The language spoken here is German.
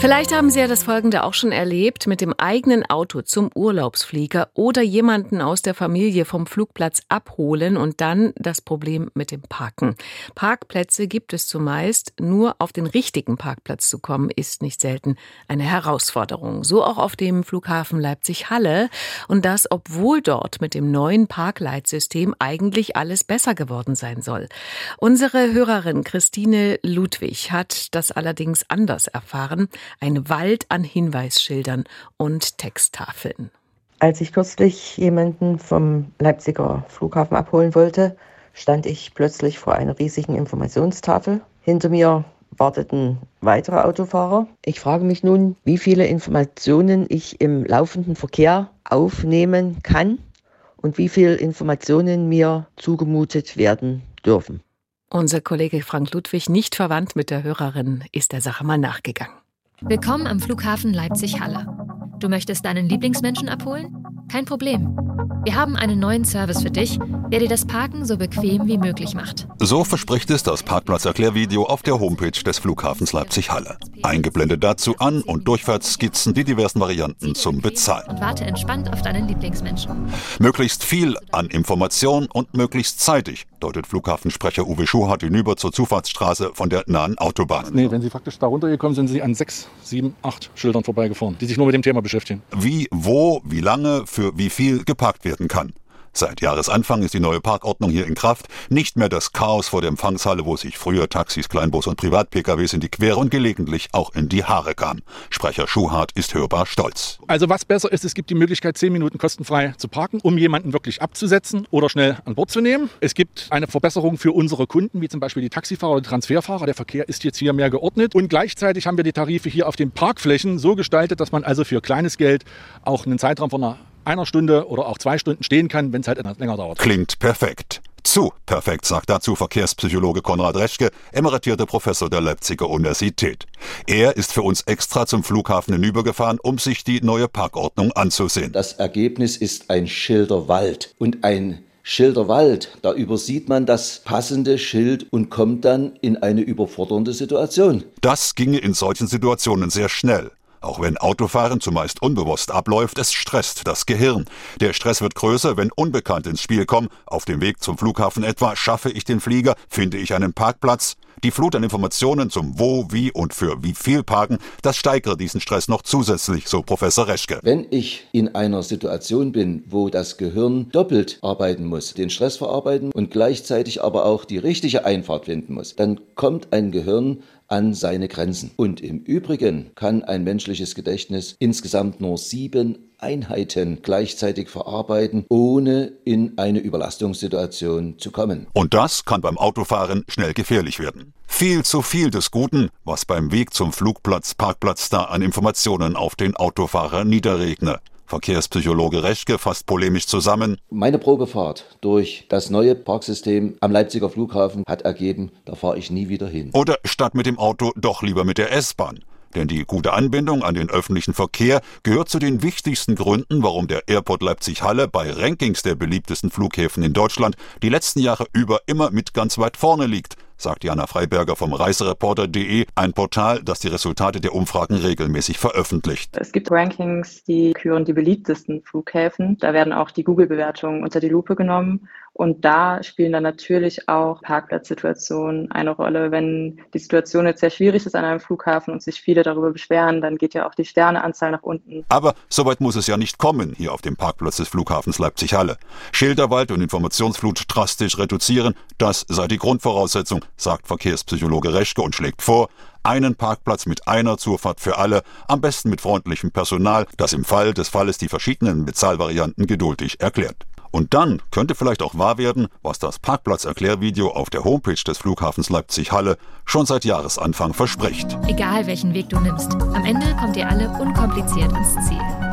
Vielleicht haben Sie ja das Folgende auch schon erlebt, mit dem eigenen Auto zum Urlaubsflieger oder jemanden aus der Familie vom Flugplatz abholen und dann das Problem mit dem Parken. Parkplätze gibt es zumeist, nur auf den richtigen Parkplatz zu kommen, ist nicht selten eine Herausforderung. So auch auf dem Flughafen Leipzig-Halle und das, obwohl dort mit dem neuen Parkleitsystem eigentlich alles besser geworden sein soll. Unsere Hörerin Christine Ludwig hat das allerdings anders erfahren ein Wald an Hinweisschildern und Texttafeln. Als ich kürzlich jemanden vom Leipziger Flughafen abholen wollte, stand ich plötzlich vor einer riesigen Informationstafel. Hinter mir warteten weitere Autofahrer. Ich frage mich nun, wie viele Informationen ich im laufenden Verkehr aufnehmen kann und wie viele Informationen mir zugemutet werden dürfen. Unser Kollege Frank Ludwig, nicht verwandt mit der Hörerin, ist der Sache mal nachgegangen. Willkommen am Flughafen Leipzig-Halle. Du möchtest deinen Lieblingsmenschen abholen? Kein Problem. Wir haben einen neuen Service für dich, der dir das Parken so bequem wie möglich macht. So verspricht es das Parkplatzerklärvideo auf der Homepage des Flughafens Leipzig-Halle. Eingeblendet dazu An- und Durchfahrtsskizzen die diversen Varianten zum Bezahlen. Und warte entspannt auf deinen Lieblingsmenschen. Möglichst viel an Information und möglichst zeitig, deutet Flughafensprecher Uwe Schuhart hinüber zur Zufahrtsstraße von der nahen Autobahn. Nee, wenn Sie faktisch da runtergekommen sind, sind Sie an sechs, sieben, acht Schildern vorbeigefahren, die sich nur mit dem Thema beschäftigen. Wie, wo, wie lange, für wie viel geparkt werden kann. Seit Jahresanfang ist die neue Parkordnung hier in Kraft. Nicht mehr das Chaos vor der Empfangshalle, wo sich früher Taxis, Kleinbus und Privat-PKWs in die Quere und gelegentlich auch in die Haare kamen. Sprecher Schuhart ist hörbar stolz. Also was besser ist, es gibt die Möglichkeit, zehn Minuten kostenfrei zu parken, um jemanden wirklich abzusetzen oder schnell an Bord zu nehmen. Es gibt eine Verbesserung für unsere Kunden, wie zum Beispiel die Taxifahrer oder Transferfahrer. Der Verkehr ist jetzt hier mehr geordnet. Und gleichzeitig haben wir die Tarife hier auf den Parkflächen so gestaltet, dass man also für kleines Geld auch einen Zeitraum von einer einer Stunde oder auch zwei Stunden stehen kann, wenn es halt etwas länger dauert. Klingt perfekt. Zu perfekt, sagt dazu Verkehrspsychologe Konrad Reschke, emeritierter Professor der Leipziger Universität. Er ist für uns extra zum Flughafen hinübergefahren, um sich die neue Parkordnung anzusehen. Das Ergebnis ist ein Schilderwald und ein Schilderwald, da übersieht man das passende Schild und kommt dann in eine überfordernde Situation. Das ginge in solchen Situationen sehr schnell. Auch wenn Autofahren zumeist unbewusst abläuft, es stresst das Gehirn. Der Stress wird größer, wenn Unbekannt ins Spiel kommen. Auf dem Weg zum Flughafen etwa, schaffe ich den Flieger, finde ich einen Parkplatz. Die Flut an Informationen zum Wo, Wie und für wie viel Parken, das steigere diesen Stress noch zusätzlich, so Professor Reschke. Wenn ich in einer Situation bin, wo das Gehirn doppelt arbeiten muss, den Stress verarbeiten und gleichzeitig aber auch die richtige Einfahrt finden muss, dann kommt ein Gehirn an seine Grenzen. Und im Übrigen kann ein menschliches Gedächtnis insgesamt nur sieben Einheiten gleichzeitig verarbeiten, ohne in eine Überlastungssituation zu kommen. Und das kann beim Autofahren schnell gefährlich werden. Viel zu viel des Guten, was beim Weg zum Flugplatz, Parkplatz da an Informationen auf den Autofahrer niederregne. Verkehrspsychologe Reschke fasst polemisch zusammen. Meine Probefahrt durch das neue Parksystem am Leipziger Flughafen hat ergeben, da fahre ich nie wieder hin. Oder statt mit dem Auto doch lieber mit der S-Bahn. Denn die gute Anbindung an den öffentlichen Verkehr gehört zu den wichtigsten Gründen, warum der Airport Leipzig-Halle bei Rankings der beliebtesten Flughäfen in Deutschland die letzten Jahre über immer mit ganz weit vorne liegt sagt Jana Freiberger vom Reisereporter.de, ein Portal, das die Resultate der Umfragen regelmäßig veröffentlicht. Es gibt Rankings, die küren die beliebtesten Flughäfen. Da werden auch die Google-Bewertungen unter die Lupe genommen. Und da spielen dann natürlich auch Parkplatzsituationen eine Rolle. Wenn die Situation jetzt sehr schwierig ist an einem Flughafen und sich viele darüber beschweren, dann geht ja auch die Sterneanzahl nach unten. Aber soweit muss es ja nicht kommen hier auf dem Parkplatz des Flughafens Leipzig-Halle. Schilderwald und Informationsflut drastisch reduzieren, das sei die Grundvoraussetzung, sagt Verkehrspsychologe Reschke und schlägt vor, einen Parkplatz mit einer Zufahrt für alle, am besten mit freundlichem Personal, das im Fall des Falles die verschiedenen Bezahlvarianten geduldig erklärt. Und dann könnte vielleicht auch wahr werden, was das Parkplatzerklärvideo auf der Homepage des Flughafens Leipzig-Halle schon seit Jahresanfang verspricht. Egal welchen Weg du nimmst, am Ende kommt ihr alle unkompliziert ins Ziel.